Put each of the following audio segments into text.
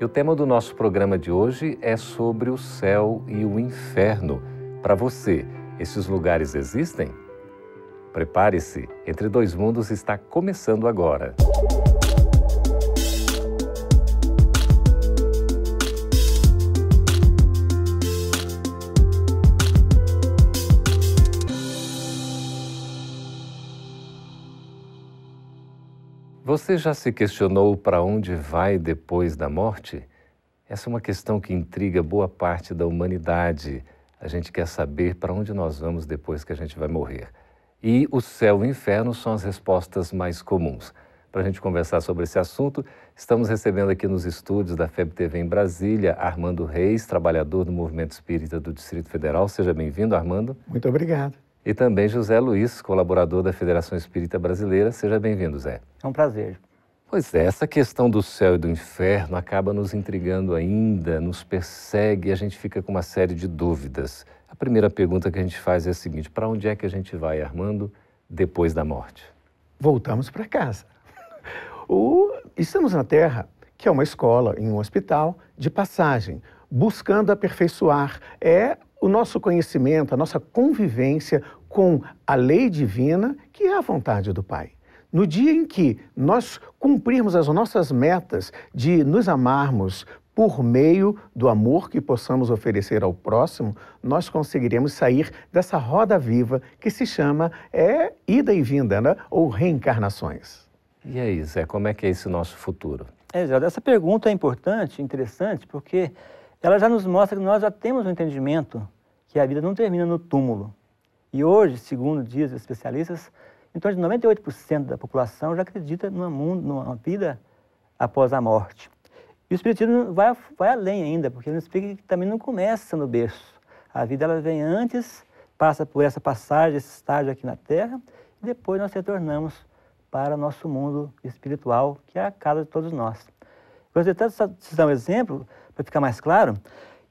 e o tema do nosso programa de hoje é sobre o céu e o inferno. Para você, esses lugares existem? Prepare-se, Entre Dois Mundos está começando agora. Você já se questionou para onde vai depois da morte? Essa é uma questão que intriga boa parte da humanidade. A gente quer saber para onde nós vamos depois que a gente vai morrer. E o céu e o inferno são as respostas mais comuns. Para a gente conversar sobre esse assunto, estamos recebendo aqui nos estúdios da FEB TV em Brasília Armando Reis, trabalhador do Movimento Espírita do Distrito Federal. Seja bem-vindo, Armando. Muito obrigado e também José Luiz, colaborador da Federação Espírita Brasileira. Seja bem-vindo, Zé. É um prazer. Pois é, essa questão do céu e do inferno acaba nos intrigando ainda, nos persegue e a gente fica com uma série de dúvidas. A primeira pergunta que a gente faz é a seguinte: para onde é que a gente vai, Armando, depois da morte? Voltamos para casa. O... Estamos na Terra, que é uma escola, em um hospital, de passagem, buscando aperfeiçoar. É o nosso conhecimento, a nossa convivência com a lei divina, que é a vontade do Pai. No dia em que nós cumprirmos as nossas metas de nos amarmos por meio do amor que possamos oferecer ao próximo, nós conseguiremos sair dessa roda viva que se chama é ida e vinda, né? ou reencarnações. E aí, Zé, como é que é esse nosso futuro? É, Zé, essa pergunta é importante, interessante, porque ela já nos mostra que nós já temos um entendimento que a vida não termina no túmulo. E hoje, segundo dizem os especialistas, em torno de 98% da população já acredita numa, mundo, numa vida após a morte. E o Espiritismo vai, vai além ainda, porque ele explica que também não começa no berço. A vida ela vem antes, passa por essa passagem, esse estágio aqui na Terra, e depois nós retornamos para o nosso mundo espiritual, que é a casa de todos nós. Gostaria até de dar um exemplo, para ficar mais claro.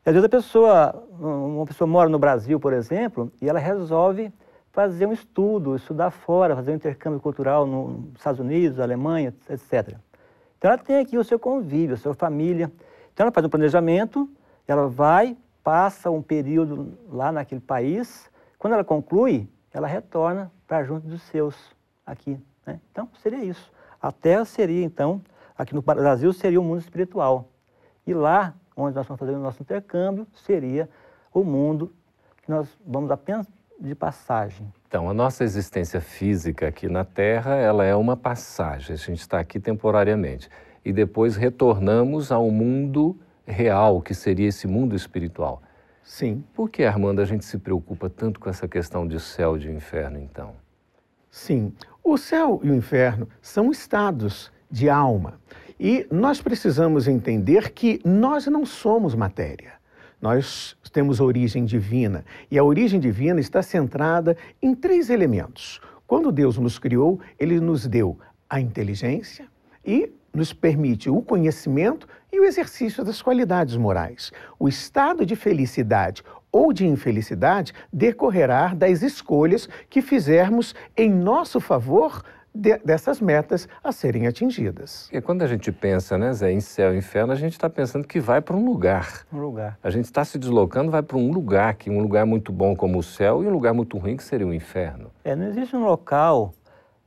Às vezes a pessoa, uma pessoa mora no Brasil, por exemplo, e ela resolve fazer um estudo, estudar fora, fazer um intercâmbio cultural nos Estados Unidos, Alemanha, etc. Então ela tem aqui o seu convívio, a sua família. Então ela faz um planejamento, ela vai, passa um período lá naquele país. Quando ela conclui, ela retorna para junto dos seus aqui. Né? Então seria isso. A Terra seria então, aqui no Brasil seria o mundo espiritual. E lá, onde nós vamos fazer o nosso intercâmbio, seria o mundo que nós vamos apenas de passagem. Então, a nossa existência física aqui na Terra, ela é uma passagem. A gente está aqui temporariamente. E depois retornamos ao mundo real, que seria esse mundo espiritual. Sim. Por que, Armando, a gente se preocupa tanto com essa questão de céu e de inferno, então? Sim. O céu e o inferno são estados de alma. E nós precisamos entender que nós não somos matéria. Nós temos origem divina e a origem divina está centrada em três elementos. Quando Deus nos criou, ele nos deu a inteligência e nos permite o conhecimento e o exercício das qualidades morais. O estado de felicidade ou de infelicidade decorrerá das escolhas que fizermos em nosso favor de, dessas metas a serem atingidas. E quando a gente pensa, né, Zé, em céu e inferno, a gente está pensando que vai para um lugar. Um lugar. A gente está se deslocando, vai para um lugar, que um lugar muito bom como o céu e um lugar muito ruim que seria o inferno. É, não existe um local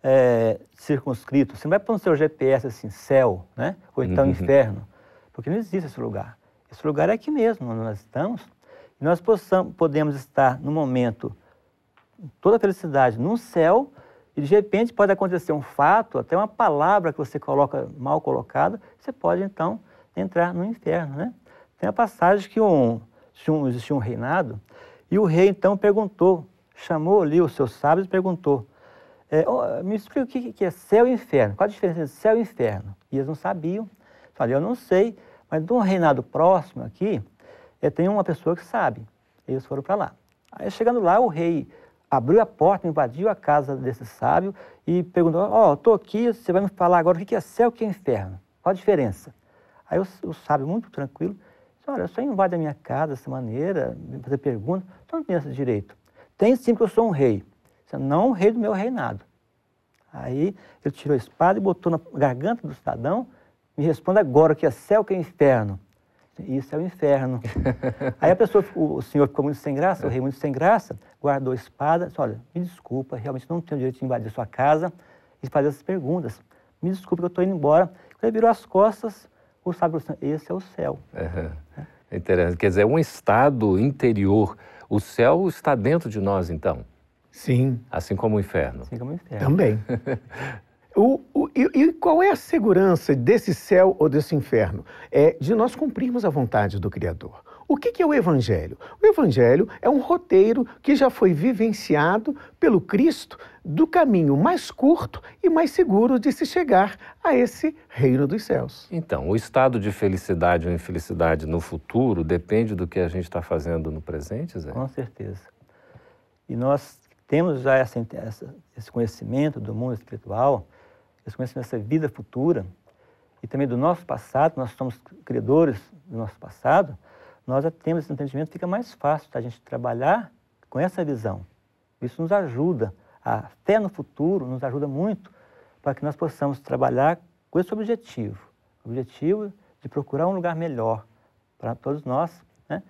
é, circunscrito. Você não vai para o seu GPS assim, céu, né? Ou então uhum. inferno, porque não existe esse lugar. Esse lugar é aqui mesmo, onde nós estamos. E nós possamos, podemos estar no momento toda a felicidade no céu de repente pode acontecer um fato, até uma palavra que você coloca mal colocada, você pode então entrar no inferno, né? Tem a passagem que um, existia um reinado e o rei então perguntou, chamou ali os seus sábios e perguntou, é, oh, me explica o que, que é céu e inferno, qual a diferença entre céu e inferno? E eles não sabiam. Falei, eu não sei, Mas de um reinado próximo aqui, é, tem uma pessoa que sabe. Eles foram para lá. Aí chegando lá, o rei abriu a porta, invadiu a casa desse sábio e perguntou: Ó, oh, estou aqui, você vai me falar agora o que é céu e o que é inferno? Qual a diferença? Aí o, o sábio, muito tranquilo, disse: Olha, só invade a minha casa dessa maneira, me fazer pergunta, então não tem esse direito. Tem sim que eu sou um rei, não o rei do meu reinado. Aí ele tirou a espada e botou na garganta do cidadão, me responda agora o que é céu, o que é inferno. Isso é o inferno. Aí a pessoa, o senhor ficou muito sem graça, o rei muito sem graça, guardou a espada, disse, olha, me desculpa, realmente não tenho direito de invadir sua casa e fazer essas perguntas. Me desculpe que eu estou indo embora. Quando ele virou as costas, o sábio falou assim, esse é o céu. Uhum. É interessante. Quer dizer, é um estado interior. O céu está dentro de nós, então? Sim. Assim como o inferno? Assim como o inferno. Também. O, o, e, e, qual é a segurança desse céu ou desse inferno? É de nós cumprirmos a vontade do Criador. O que, que é o Evangelho? O Evangelho é um roteiro que já foi vivenciado pelo Cristo do caminho mais curto e mais seguro de se chegar a esse reino dos céus. Então, o estado de felicidade ou infelicidade no futuro depende do que a gente está fazendo no presente, Zé? Com certeza. E nós temos já essa, essa, esse conhecimento do mundo espiritual esse conhecimento dessa vida futura e também do nosso passado, nós somos credores do nosso passado, nós já temos esse entendimento, fica mais fácil a gente trabalhar com essa visão. Isso nos ajuda, a fé no futuro nos ajuda muito para que nós possamos trabalhar com esse objetivo, o objetivo de procurar um lugar melhor para todos nós, né?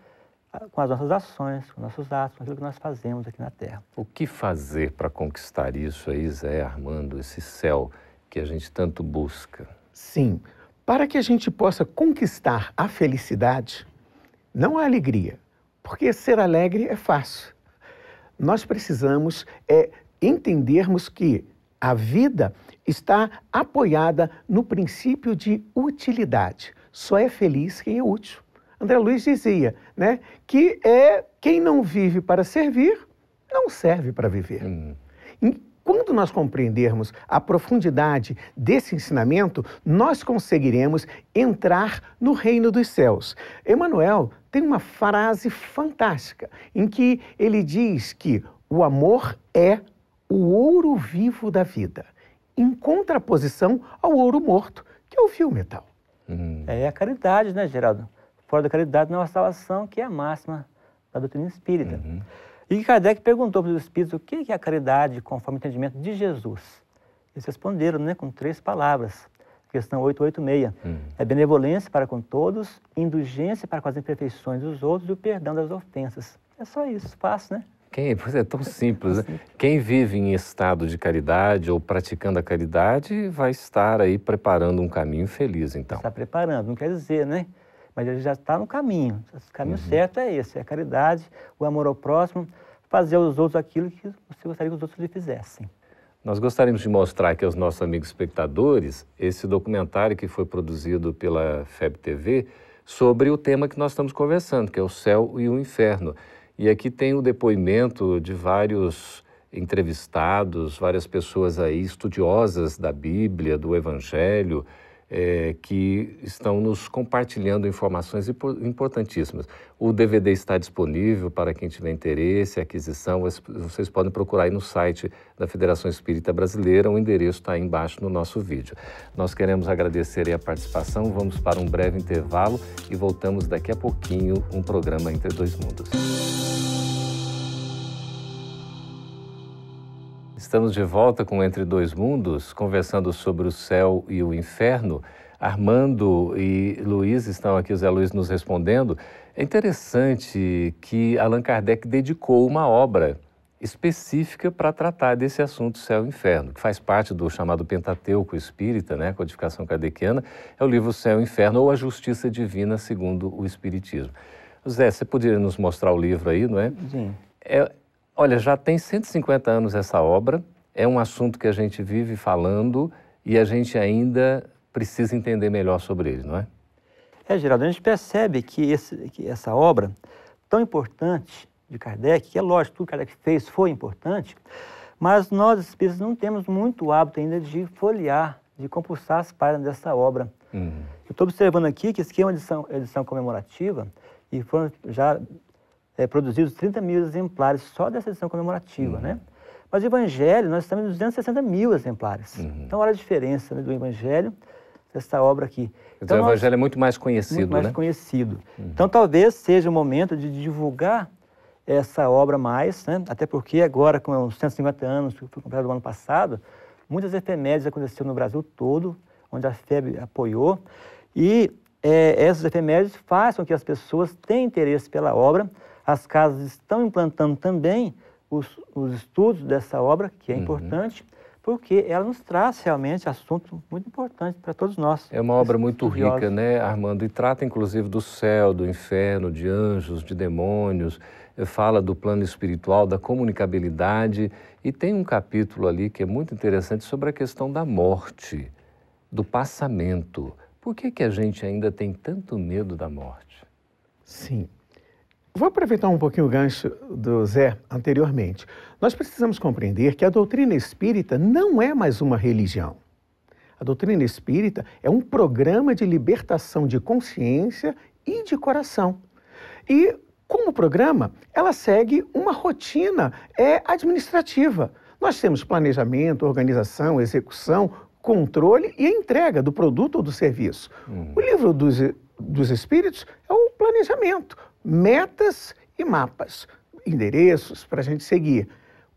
com as nossas ações, com nossos atos, com aquilo que nós fazemos aqui na Terra. O que fazer para conquistar isso aí, Zé Armando, esse céu que a gente tanto busca. Sim, para que a gente possa conquistar a felicidade, não a alegria, porque ser alegre é fácil. Nós precisamos é entendermos que a vida está apoiada no princípio de utilidade. Só é feliz quem é útil. André Luiz dizia, né, que é quem não vive para servir, não serve para viver. Hum. Quando nós compreendermos a profundidade desse ensinamento, nós conseguiremos entrar no reino dos céus. Emmanuel tem uma frase fantástica em que ele diz que o amor é o ouro vivo da vida, em contraposição ao ouro morto, que é o fio metal. Hum. É a caridade, né, Geraldo? Fora da caridade não há salvação, que é a máxima da doutrina espírita. Uhum. E Kardec perguntou para os espíritos o que é a caridade conforme o entendimento de Jesus. Eles responderam né, com três palavras. Questão 886. Hum. É benevolência para com todos, indulgência para com as imperfeições dos outros e o perdão das ofensas. É só isso, fácil, né? Quem, pois é tão simples, né? Quem vive em estado de caridade ou praticando a caridade vai estar aí preparando um caminho feliz, então. Está preparando, não quer dizer, né? Mas ele já está no caminho. O caminho uhum. certo é esse, é a caridade, o amor ao próximo, fazer aos outros aquilo que você gostaria que os outros lhe fizessem. Nós gostaríamos de mostrar aqui aos nossos amigos espectadores esse documentário que foi produzido pela FEB TV sobre o tema que nós estamos conversando, que é o céu e o inferno. E aqui tem o depoimento de vários entrevistados, várias pessoas aí estudiosas da Bíblia, do Evangelho, é, que estão nos compartilhando informações importantíssimas. O DVD está disponível para quem tiver interesse, aquisição, vocês podem procurar aí no site da Federação Espírita Brasileira, o endereço está aí embaixo no nosso vídeo. Nós queremos agradecer a participação, vamos para um breve intervalo e voltamos daqui a pouquinho um programa Entre Dois Mundos. Estamos de volta com Entre Dois Mundos, conversando sobre o céu e o inferno. Armando e Luiz estão aqui, o Zé Luiz nos respondendo. É interessante que Allan Kardec dedicou uma obra específica para tratar desse assunto céu e inferno, que faz parte do chamado Pentateuco Espírita, né, codificação kardeciana, é o livro Céu e Inferno ou a Justiça Divina segundo o Espiritismo. Zé, você poderia nos mostrar o livro aí, não é? Sim. É, Olha, já tem 150 anos essa obra, é um assunto que a gente vive falando e a gente ainda precisa entender melhor sobre ele, não é? É, Geraldo, a gente percebe que, esse, que essa obra tão importante de Kardec, que é lógico, tudo que Kardec fez foi importante, mas nós espíritos não temos muito hábito ainda de folhear, de compulsar as páginas dessa obra. Uhum. estou observando aqui que aqui é uma edição, edição comemorativa e foram já é, produzidos 30 mil exemplares só dessa edição comemorativa, uhum. né? Mas o Evangelho, nós estamos em 260 mil exemplares. Uhum. Então, olha a diferença né, do Evangelho dessa obra aqui. Então, o Evangelho nós, é muito mais conhecido, muito mais né? conhecido. Uhum. Então, talvez seja o momento de divulgar essa obra mais, né? até porque agora, com os 150 anos que foi comprado no ano passado, muitas efemérides aconteceram no Brasil todo, onde a FEB apoiou, e é, essas efemérides fazem com que as pessoas tenham interesse pela obra, as casas estão implantando também os, os estudos dessa obra, que é uhum. importante, porque ela nos traz realmente assunto muito importante para todos nós. É uma obra muito rica, né, Armando? E trata inclusive do céu, do inferno, de anjos, de demônios, eh, fala do plano espiritual, da comunicabilidade e tem um capítulo ali que é muito interessante sobre a questão da morte, do passamento. Por que, que a gente ainda tem tanto medo da morte? Sim. Vou aproveitar um pouquinho o gancho do Zé anteriormente. Nós precisamos compreender que a doutrina espírita não é mais uma religião. A doutrina espírita é um programa de libertação de consciência e de coração. E, como programa, ela segue uma rotina é, administrativa. Nós temos planejamento, organização, execução, controle e entrega do produto ou do serviço. Uhum. O livro dos, dos Espíritos é o planejamento, metas e mapas, endereços para a gente seguir.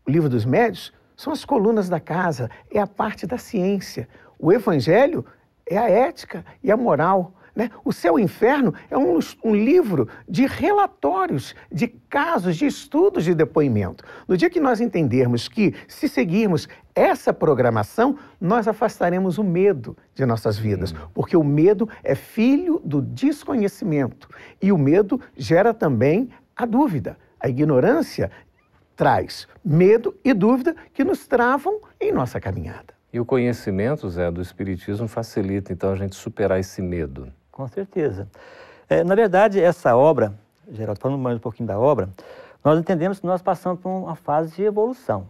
O livro dos médios são as colunas da casa, é a parte da ciência. O evangelho é a ética e a moral. Né? O Céu e o Inferno é um, um, livro de relatórios, de casos, de estudos de depoimento. No dia que nós entendermos que, se seguirmos essa programação, nós afastaremos o medo de nossas vidas, hum. porque o medo é filho do desconhecimento e o medo gera também a dúvida. A ignorância traz medo e dúvida que nos travam em nossa caminhada. E o conhecimento, Zé, do Espiritismo facilita então a gente superar esse medo. Com certeza. É, na verdade, essa obra, Geraldo, falando mais um pouquinho da obra, nós entendemos que nós passamos por uma fase de evolução.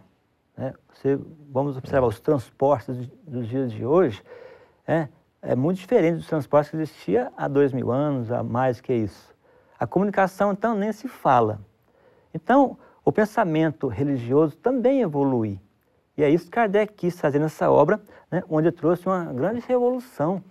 Né? Você, vamos observar os transportes dos dias de hoje, é, é muito diferente dos transportes que existia há dois mil anos, há mais que isso. A comunicação, então, nem se fala. Então, o pensamento religioso também evolui. E é isso que Kardec quis fazer nessa obra, né, onde trouxe uma grande revolução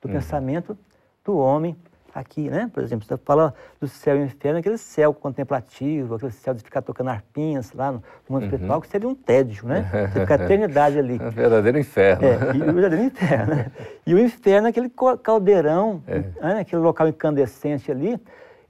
do uhum. pensamento do homem aqui, né? Por exemplo, você fala do céu e inferno, aquele céu contemplativo, aquele céu de ficar tocando arpinhas lá no mundo uhum. espiritual, que seria um tédio, né? Você fica a eternidade ali. É um verdadeiro inferno. É, e o verdadeiro inferno. Né? E o inferno é aquele caldeirão, é. né? aquele local incandescente ali.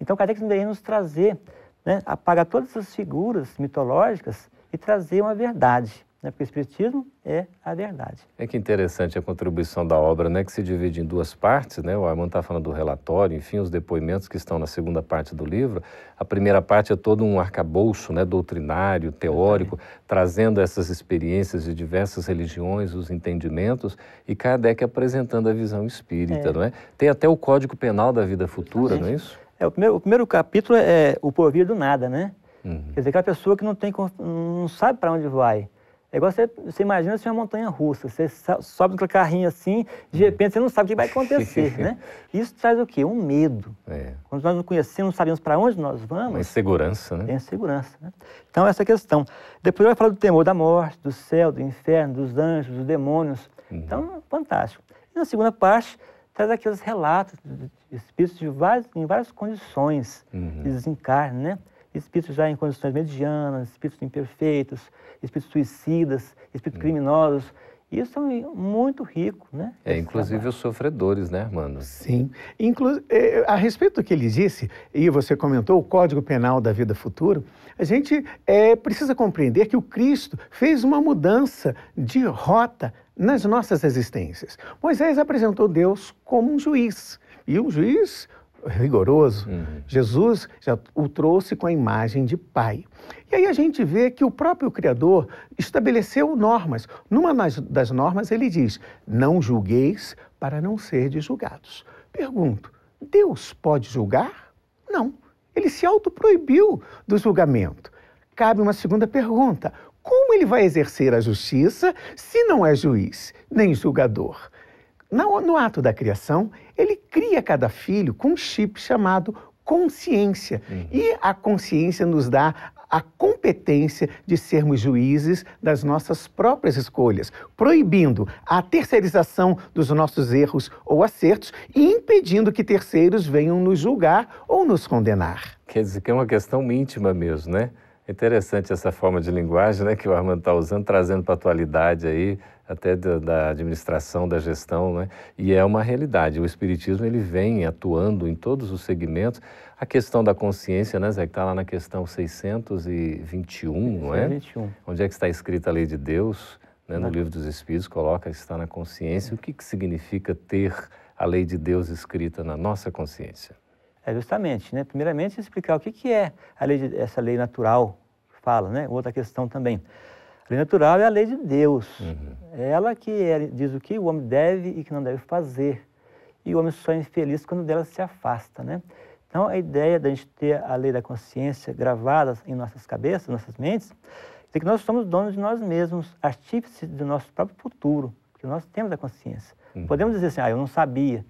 Então, Kardec deveria nos trazer, né? apagar todas essas figuras mitológicas e trazer uma verdade né? porque o Espiritismo é a verdade. É que interessante a contribuição da obra, né? que se divide em duas partes. Né? O Armando está falando do relatório, enfim, os depoimentos que estão na segunda parte do livro. A primeira parte é todo um arcabouço né? doutrinário, teórico, trazendo essas experiências de diversas religiões, os entendimentos, e Kardec apresentando a visão espírita. É. Não é? Tem até o Código Penal da Vida Futura, não é isso? É, o, primeiro, o primeiro capítulo é o porvir do nada, né? Uhum. Quer dizer, aquela pessoa que não, tem, não sabe para onde vai. É igual você, você imagina se uma montanha russa, você sobe com carrinho assim, de repente você não sabe o que vai acontecer, né? Isso traz o quê? Um medo. É. Quando nós não conhecemos, não sabemos para onde nós vamos. Uma insegurança, né? Tem insegurança, né? Então, essa questão. Depois vai falar do temor da morte, do céu, do inferno, dos anjos, dos demônios. Uhum. Então, fantástico. E na segunda parte, traz aqueles relatos de espíritos de várias, em várias condições uhum. de desencarne, né? Espíritos já em condições medianas, espíritos imperfeitos, espíritos suicidas, espíritos hum. criminosos. Isso é muito rico, né? É, inclusive trabalho. os sofredores, né, Armando? Sim. Inclu é, a respeito do que ele disse, e você comentou o Código Penal da Vida Futura, a gente é, precisa compreender que o Cristo fez uma mudança de rota nas nossas existências. Moisés apresentou Deus como um juiz, e um juiz rigoroso. Uhum. Jesus já o trouxe com a imagem de pai. E aí a gente vê que o próprio Criador estabeleceu normas. Numa das normas ele diz: Não julgueis para não serdes julgados. Pergunto: Deus pode julgar? Não. Ele se autoproibiu do julgamento. Cabe uma segunda pergunta: como ele vai exercer a justiça se não é juiz nem julgador? no, no ato da criação, ele cria cada filho com um chip chamado consciência. Uhum. E a consciência nos dá a competência de sermos juízes das nossas próprias escolhas, proibindo a terceirização dos nossos erros ou acertos e impedindo que terceiros venham nos julgar ou nos condenar. Quer dizer que é uma questão íntima mesmo, né? Interessante essa forma de linguagem né, que o Armando está usando, trazendo para a atualidade aí, até da, da, administração, da gestão, né? e é uma realidade. O Espiritismo ele vem atuando em todos os segmentos. A questão da consciência, né, Zé, que está lá na questão 621, não é? 621. Onde é que está escrita a lei de Deus? Né? No livro dos Espíritos coloca que está na consciência. O que, que significa ter a lei de Deus escrita na nossa consciência? É justamente, né? Primeiramente, explicar o que, que é a lei de, essa lei natural que fala, né? Outra questão também. A lei natural é a lei de Deus. Uhum. Ela que é, diz o que o homem deve e que não deve fazer. E o homem só é infeliz quando dela se afasta, né? Então, a ideia da gente ter a lei da consciência gravada em nossas cabeças, nossas mentes, é que nós somos donos de nós mesmos, artífices do nosso próprio futuro, porque nós temos a consciência. Uhum. Podemos dizer assim, ah, eu não sabia,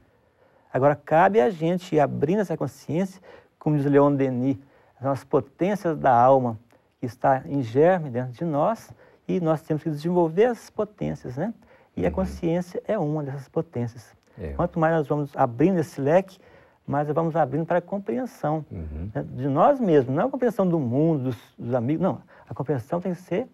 Agora, cabe a gente ir abrindo essa consciência, como diz Leon Denis, as potências da alma, que está em germe dentro de nós, e nós temos que desenvolver essas potências, né? E uhum. a consciência é uma dessas potências. É. Quanto mais nós vamos abrindo esse leque, mais nós vamos abrindo para a compreensão uhum. né? de nós mesmos, não a compreensão do mundo, dos, dos amigos, não. A compreensão tem que ser,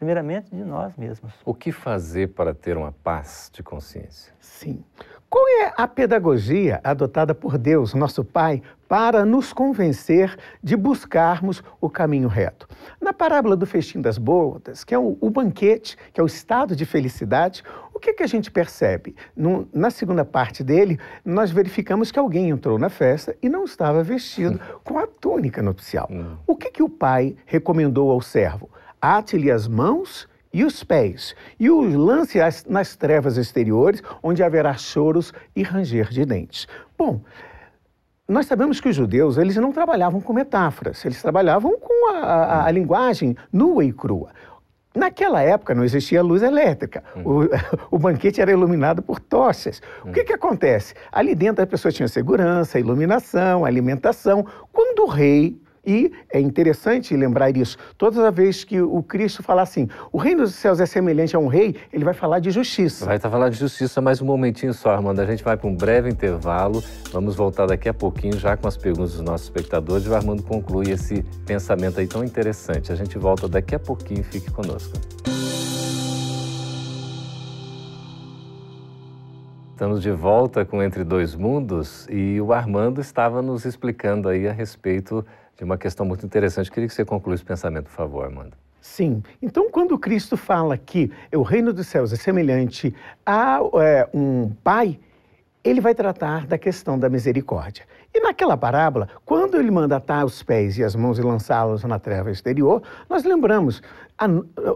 primeiramente, de nós mesmos. O que fazer para ter uma paz de consciência? Sim. Qual é a pedagogia adotada por Deus, nosso Pai, para nos convencer de buscarmos o caminho reto? Na parábola do festim das bodas, que é o, o banquete, que é o estado de felicidade, o que, que a gente percebe? No, na segunda parte dele, nós verificamos que alguém entrou na festa e não estava vestido com a túnica nupcial. Hum. O que, que o pai recomendou ao servo? Ate-lhe as mãos e os pés, e os lance nas trevas exteriores, onde haverá choros e ranger de dentes. Bom, nós sabemos que os judeus eles não trabalhavam com metáforas, eles trabalhavam com a, a, a linguagem nua e crua. Naquela época não existia luz elétrica, hum. o, o, banquete era iluminado por tochas. Hum. O que, que acontece? Ali dentro a pessoa tinha segurança, iluminação, alimentação. Quando o rei e é interessante lembrar isso. Toda vez que o Cristo fala assim, o reino dos céus é semelhante a um rei, ele vai falar de justiça. Vai estar tá falando de justiça mais um momentinho só, Armando. A gente vai para um breve intervalo. Vamos voltar daqui a pouquinho já com as perguntas dos nossos espectadores e o Armando conclui esse pensamento aí tão interessante. A gente volta daqui a pouquinho. Fique conosco. Estamos de volta com Entre Dois Mundos e o Armando estava nos explicando aí a respeito uma questão muito interessante. Queria que você concluísse o pensamento, por favor, Armando. Sim. Então, quando Cristo fala que o reino dos céus é semelhante a é, um pai, ele vai tratar da questão da misericórdia. E naquela parábola, quando ele manda atar os pés e as mãos e lançá-los na treva exterior, nós lembramos, a,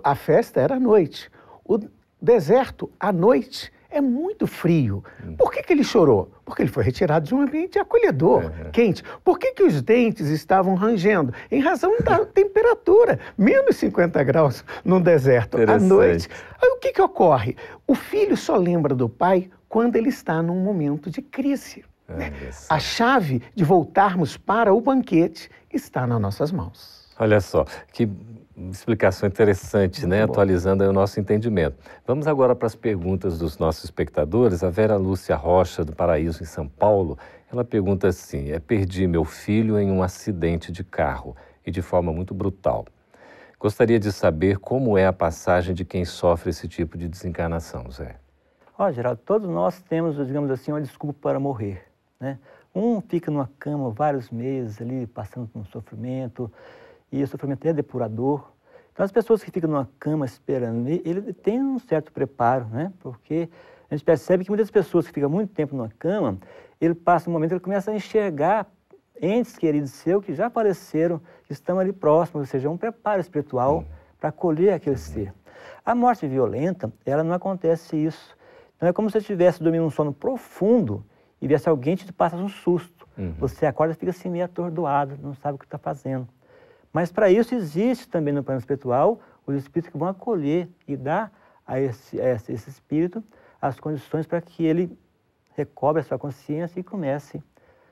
a festa era à noite, o deserto à noite é muito frio. Hum. Por que, que ele chorou? Porque ele foi retirado de um ambiente acolhedor, é. quente. Por que, que os dentes estavam rangendo? Em razão da temperatura, menos 50 graus no deserto à noite. Aí o que, que ocorre? O filho só lembra do pai quando ele está num momento de crise. Né? A chave de voltarmos para o banquete está nas nossas mãos. Olha só, que explicação interessante, né? Atualizando o nosso entendimento. Vamos agora para as perguntas dos nossos espectadores. A Vera Lúcia Rocha, do Paraíso, em São Paulo, ela pergunta assim: é, Perdi meu filho em um acidente de carro e de forma muito brutal. Gostaria de saber como é a passagem de quem sofre esse tipo de desencarnação, Zé. Ó, oh, Geraldo, todos nós temos, digamos assim, uma desculpa para morrer, né? Um fica numa cama vários meses ali, passando por um sofrimento, e o sofrimento é depurador. Então, as pessoas que ficam numa cama esperando, ele tem um certo preparo, né? Porque a gente percebe que muitas pessoas que ficam muito tempo numa cama, ele passa um momento que ele começa a enxergar entes queridos seus que já apareceram, que estão ali próximos, ou seja, um preparo espiritual uhum. para acolher aquele ser. A morte violenta, ela não acontece isso. Então é como se você estivesse dormindo um sono profundo e viesse alguém te passa um susto. Uhum. Você acorda e fica assim meio atordoado, não sabe o que está fazendo. Mas para isso existe também no plano espiritual os espíritos que vão acolher e dar a esse, a esse espírito as condições para que ele recobre a sua consciência e comece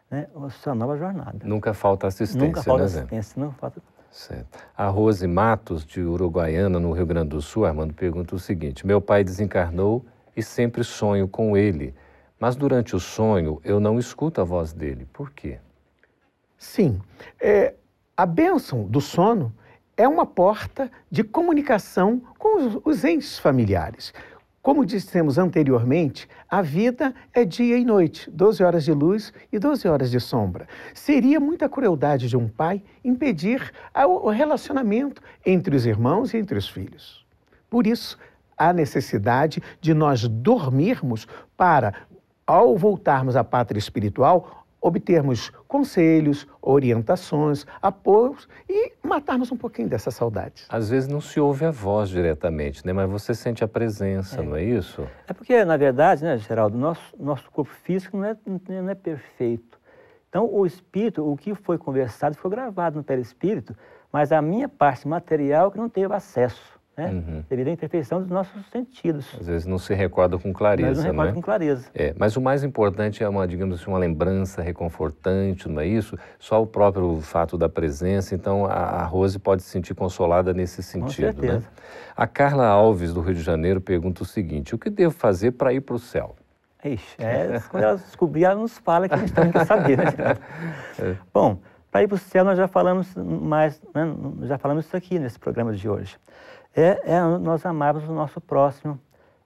né, a sua nova jornada. Nunca falta assistência, Nunca falta né, assistência, não falta... Certo. A Rose Matos, de Uruguaiana, no Rio Grande do Sul, Armando, pergunta o seguinte: Meu pai desencarnou e sempre sonho com ele, mas durante o sonho eu não escuto a voz dele. Por quê? Sim. É, a bênção do sono é uma porta de comunicação com os, entes familiares. Como dissemos anteriormente, a vida é dia e noite, 12 horas de luz e 12 horas de sombra. Seria muita crueldade de um pai impedir o relacionamento entre os irmãos e entre os filhos. Por isso, há necessidade de nós dormirmos para, ao voltarmos à pátria espiritual, obtermos conselhos, orientações, apoios e matarmos um pouquinho dessa saudade. Às vezes não se ouve a voz diretamente, né? mas você sente a presença, é. não é isso? É porque, na verdade, né, Geraldo, nosso, nosso corpo físico não é, não é perfeito. Então, o espírito, o que foi conversado, foi gravado no perispírito, mas a minha parte material que não teve acesso né? Uhum. devido à imperfeição dos nossos sentidos. Às vezes não se recorda com clareza, mas não recorda é? com clareza. É, mas o mais importante é uma, digamos assim, uma lembrança reconfortante, não é isso? Só o próprio fato da presença, então a, a Rose pode se sentir consolada nesse sentido, com certeza. né? A Carla Alves, do Rio de Janeiro, pergunta o seguinte, o que devo fazer para ir para o céu? Ixi, é, quando ela descobrir, ela nos fala que a gente também quer saber, né? é. Bom, para ir para o céu nós já falamos mais, né? já falamos isso aqui nesse programa de hoje é, é nós amarmos o nosso próximo,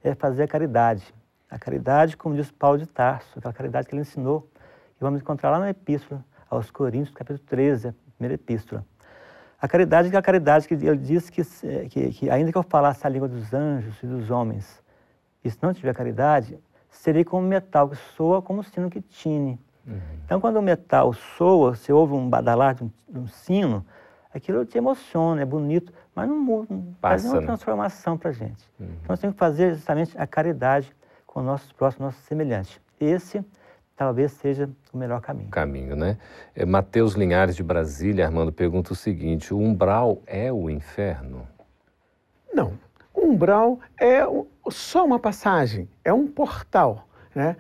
é fazer a caridade. A caridade, como diz Paulo de Tarso, aquela caridade que ele ensinou, e vamos encontrar lá na Epístola aos Coríntios, capítulo 13, a primeira Epístola. A caridade é a caridade que ele diz que, que, que, ainda que eu falasse a língua dos anjos e dos homens, e se não tiver caridade, serei como metal que soa como sino que tine. Uhum. Então, quando o metal soa, você ouve um badalar de um, de um sino, aquilo te emociona, é bonito, mas não muda, não faz uma né? transformação para a gente. Uhum. Então, nós temos que fazer justamente a caridade com nossos próximos, nossos semelhantes. Esse talvez seja o melhor caminho. Caminho, né? É, Mateus Linhares de Brasília, Armando, pergunta o seguinte: o umbral é o inferno? Não. O umbral é só uma passagem, é um portal. Né?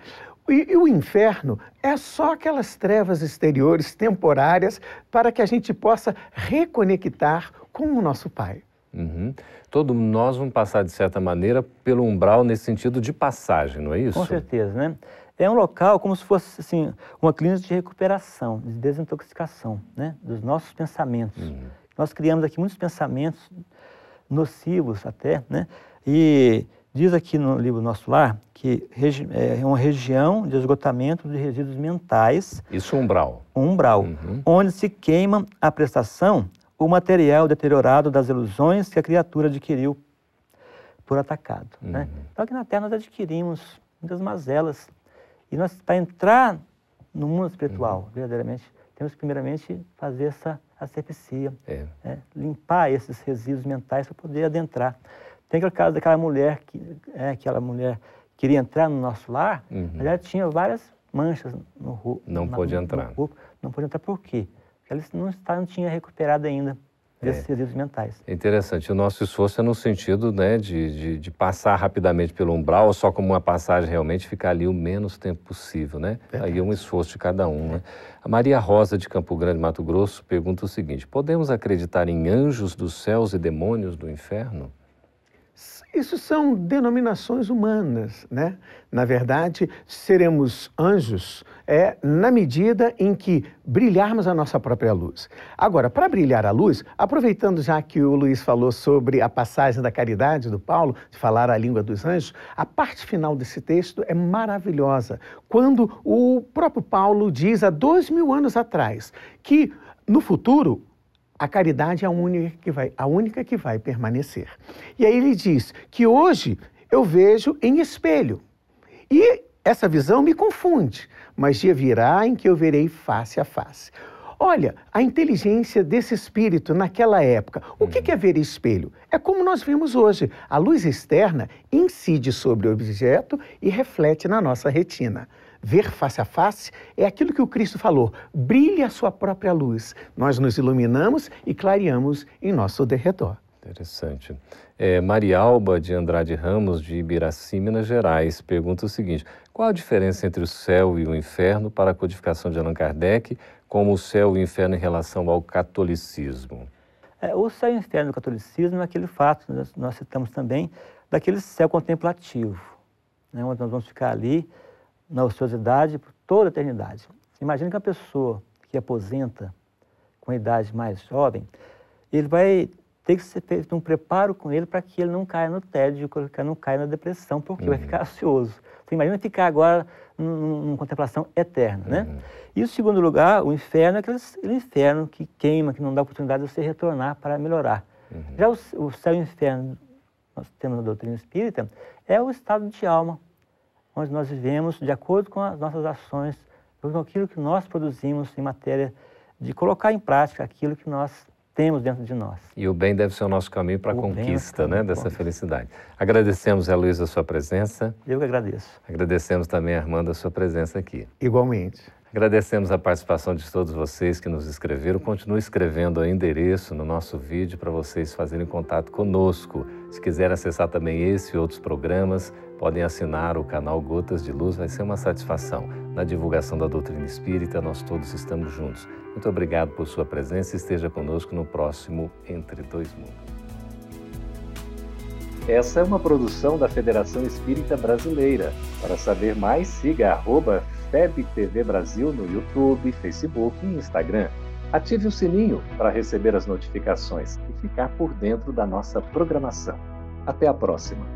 E, e, o inferno é só aquelas trevas exteriores temporárias para que a gente possa reconectar com o nosso Pai. Uhum. Todo nós vamos passar, de certa maneira, pelo umbral nesse sentido de passagem, não é isso? Com certeza, né? É um local como se fosse assim, uma clínica de recuperação, de desintoxicação né? dos nossos pensamentos. Uhum. Nós criamos aqui muitos pensamentos nocivos até, né? E Diz aqui no livro Nosso Lar que é uma região de esgotamento de resíduos mentais. Isso umbral. umbral, uhum. onde se queima a prestação, o material deteriorado das ilusões que a criatura adquiriu por atacado. Né? Uhum. Né? Então aqui na Terra nós adquirimos muitas mazelas. E nós, para entrar no mundo espiritual, uhum. verdadeiramente, temos que primeiramente fazer essa asepsia, é. né? limpar esses resíduos mentais para poder adentrar. Tem aquele caso daquela mulher que é, aquela mulher queria entrar no nosso lar, uhum. mas ela tinha várias manchas no rosto. Não pôde entrar. Corpo. Não pôde entrar por quê? Porque ela não, está, não tinha recuperado ainda desses é. resíduos mentais. É interessante. O nosso esforço é no sentido né, de, de, de, passar rapidamente pelo umbral, ou só como uma passagem realmente, ficar ali o menos tempo possível. Né? Aí é um esforço de cada um. Né? A Maria Rosa, de Campo Grande, Mato Grosso, pergunta o seguinte: podemos acreditar em anjos dos céus e demônios do inferno? Isso são denominações humanas, né? Na verdade, seremos anjos é na medida em que brilharmos a nossa própria luz. Agora, para brilhar a luz, aproveitando já que o Luiz falou sobre a passagem da caridade do Paulo, de falar a língua dos anjos, a parte final desse texto é maravilhosa. Quando o próprio Paulo diz há dois mil anos atrás que no futuro a caridade é a única que vai, a única que vai permanecer. E aí ele diz que hoje eu vejo em espelho. E essa visão me confunde, mas dia virá em que eu verei face a face. Olha, a inteligência desse espírito naquela época. O que é ver espelho? É como nós vimos hoje. A luz externa incide sobre o objeto e reflete na nossa retina ver face a face, é aquilo que o Cristo falou: brilhe a sua própria luz. Nós nos iluminamos e clareamos em nosso derredor. Interessante. É, Marialba de Andrade Ramos, de Ibiraci, Minas Gerais, pergunta o seguinte: qual a diferença entre o céu e o inferno para a codificação de Allan Kardec, como o céu e o inferno em relação ao catolicismo? É, o céu e o inferno do catolicismo é aquele fato, nós, nós citamos também, daquele céu contemplativo, né, onde nós vamos ficar ali na ociosidade por toda a eternidade. Imagina que uma pessoa que aposenta com idade mais jovem, ele vai ter que ser feito um preparo com ele para que ele não caia no tédio, que ele não caia na depressão, porque uhum. vai ficar ansioso. Você imagina ficar agora numa contemplação eterna, né? Uhum. E o segundo lugar, o inferno, é aquele, aquele, inferno que queima, que não dá oportunidade de você retornar para melhorar. Uhum. Já o, o céu e o inferno, nós temos na doutrina espírita, é o estado de alma, onde nós vivemos de acordo com as nossas ações, com aquilo que nós produzimos em matéria de colocar em prática aquilo que nós temos dentro de nós. E o bem deve ser o nosso caminho para a conquista né, dessa felicidade. Agradecemos, a Luísa, a sua presença. Eu que agradeço. Agradecemos também, Armando, a sua presença aqui. Igualmente. Agradecemos a participação de todos vocês que nos escreveram. Continue escrevendo o endereço no nosso vídeo para vocês fazerem contato conosco. Se quiserem acessar também esse e outros programas, podem assinar o canal Gotas de Luz, vai ser uma satisfação. Na divulgação da doutrina espírita, nós todos estamos juntos. Muito obrigado por sua presença e esteja conosco no próximo Entre Dois Mundos. Essa é uma produção da Federação Espírita Brasileira. Para saber mais, siga arroba FebTV Brasil no YouTube, Facebook e Instagram. Ative o sininho para receber as notificações e ficar por dentro da nossa programação. Até a próxima!